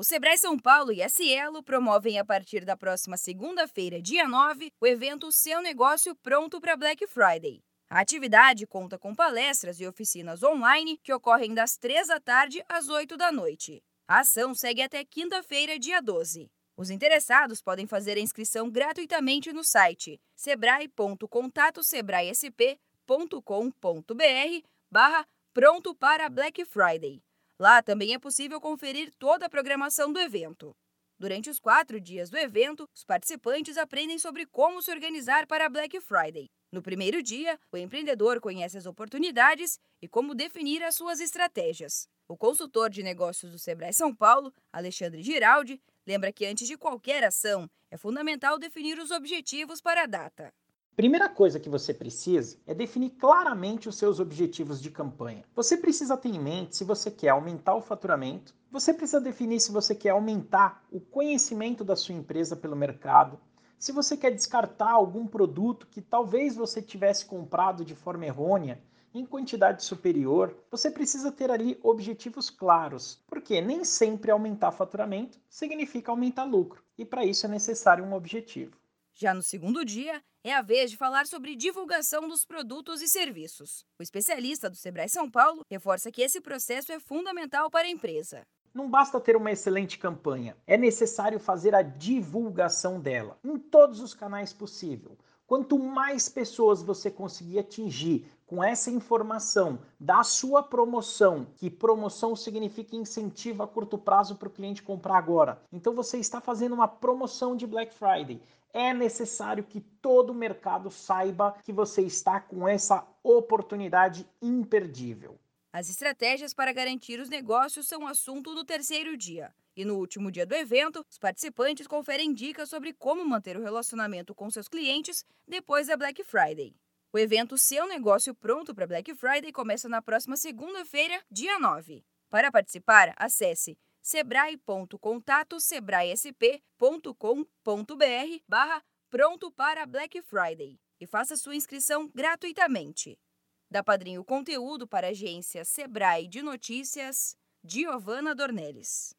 O Sebrae São Paulo e a Cielo promovem a partir da próxima segunda-feira, dia 9, o evento Seu Negócio Pronto para Black Friday. A atividade conta com palestras e oficinas online que ocorrem das 3 da tarde às 8 da noite. A ação segue até quinta-feira, dia 12. Os interessados podem fazer a inscrição gratuitamente no site sebrae.contatosebraesp.com.br barra pronto para Black Friday. Lá também é possível conferir toda a programação do evento. Durante os quatro dias do evento, os participantes aprendem sobre como se organizar para Black Friday. No primeiro dia, o empreendedor conhece as oportunidades e como definir as suas estratégias. O consultor de negócios do Sebrae São Paulo, Alexandre Giraldi, lembra que antes de qualquer ação, é fundamental definir os objetivos para a data. Primeira coisa que você precisa é definir claramente os seus objetivos de campanha. Você precisa ter em mente se você quer aumentar o faturamento, você precisa definir se você quer aumentar o conhecimento da sua empresa pelo mercado, se você quer descartar algum produto que talvez você tivesse comprado de forma errônea em quantidade superior, você precisa ter ali objetivos claros, porque nem sempre aumentar faturamento significa aumentar lucro, e para isso é necessário um objetivo. Já no segundo dia, é a vez de falar sobre divulgação dos produtos e serviços. O especialista do Sebrae São Paulo reforça que esse processo é fundamental para a empresa. Não basta ter uma excelente campanha, é necessário fazer a divulgação dela em todos os canais possíveis. Quanto mais pessoas você conseguir atingir com essa informação da sua promoção, que promoção significa incentivo a curto prazo para o cliente comprar agora. Então você está fazendo uma promoção de Black Friday. É necessário que todo o mercado saiba que você está com essa oportunidade imperdível. As estratégias para garantir os negócios são assunto do terceiro dia. E no último dia do evento, os participantes conferem dicas sobre como manter o relacionamento com seus clientes depois da Black Friday. O evento Seu Negócio Pronto para Black Friday começa na próxima segunda-feira, dia 9. Para participar, acesse sebrae.contatosebraesp.com.br barra pronto para Black Friday e faça sua inscrição gratuitamente. Da Padrinho Conteúdo para a agência Sebrae de Notícias, Giovana Dornelles.